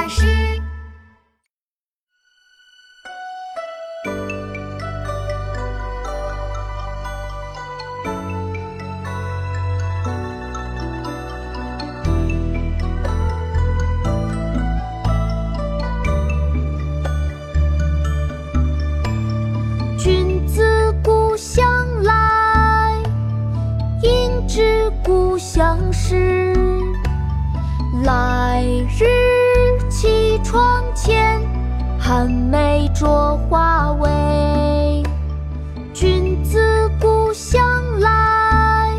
巴士。君子故乡来，应知故乡事。来日寒梅著花未？君子故乡来，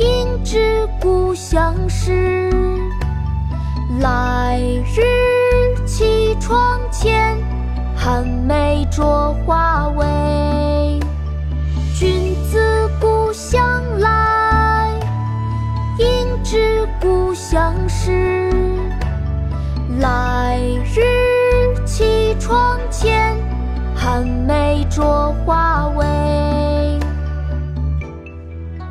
应知故乡事。来日绮窗前，寒梅著花未？君子故乡来，应知故乡事。来